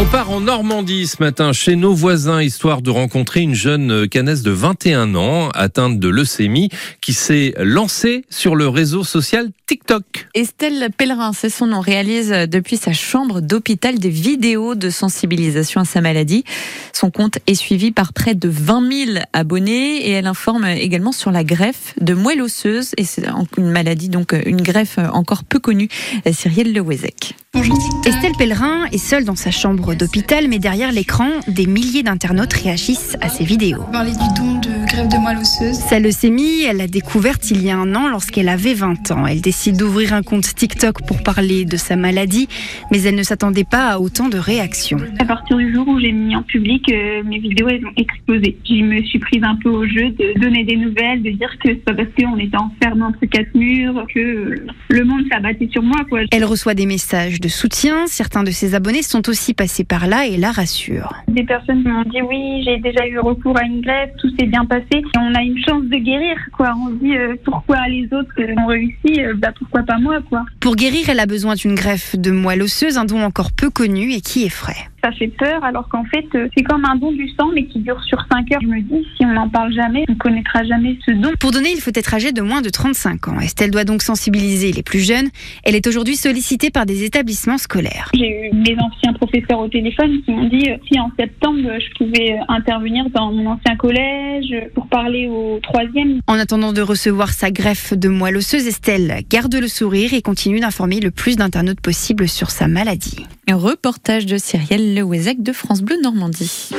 On part en Normandie ce matin chez nos voisins, histoire de rencontrer une jeune canesse de 21 ans atteinte de leucémie qui s'est lancée sur le réseau social TikTok. Estelle Pellerin, c'est son nom, réalise depuis sa chambre d'hôpital des vidéos de sensibilisation à sa maladie. Son compte est suivi par près de 20 000 abonnés et elle informe également sur la greffe de moelle osseuse et c'est une maladie, donc une greffe encore peu connue. Cyrielle Lewezek. Estelle Pellerin est seule dans sa chambre d'hôpital, mais derrière l'écran, des milliers d'internautes réagissent à ses vidéos. Parler du don de greffe de moelle osseuse. Sa leucémie, elle l'a découverte il y a un an lorsqu'elle avait 20 ans. Elle décide d'ouvrir un compte TikTok pour parler de sa maladie, mais elle ne s'attendait pas à autant de réactions. À partir du jour où j'ai mis en public, euh, mes vidéos elles ont explosé. Je me suis prise un peu au jeu de donner des nouvelles, de dire que c'est pas parce qu'on était enfermé entre quatre murs que le monde s'abattait sur moi. Quoi. Elle reçoit des messages de soutien. Certains de ses abonnés sont aussi passés par là et la rassurent. Des personnes m'ont dit oui, j'ai déjà eu recours à une greffe, tout s'est bien passé. On a une chance de guérir, quoi. On dit euh, pourquoi les autres ont réussi, euh, bah pourquoi pas moi, quoi. Pour guérir, elle a besoin d'une greffe de moelle osseuse, un don encore peu connu et qui effraie ça fait peur, alors qu'en fait, euh, c'est comme un don du sang, mais qui dure sur 5 heures. Je me dis, si on n'en parle jamais, on ne connaîtra jamais ce don. Pour donner, il faut être âgé de moins de 35 ans. Estelle doit donc sensibiliser les plus jeunes. Elle est aujourd'hui sollicitée par des établissements scolaires. J'ai eu mes anciens professeurs au téléphone qui m'ont dit, euh, si en septembre, je pouvais euh, intervenir dans mon ancien collège pour parler au troisième. En attendant de recevoir sa greffe de moelle osseuse, Estelle garde le sourire et continue d'informer le plus d'internautes possible sur sa maladie. Un reportage de Cyrielle Lewezek de France Bleu Normandie.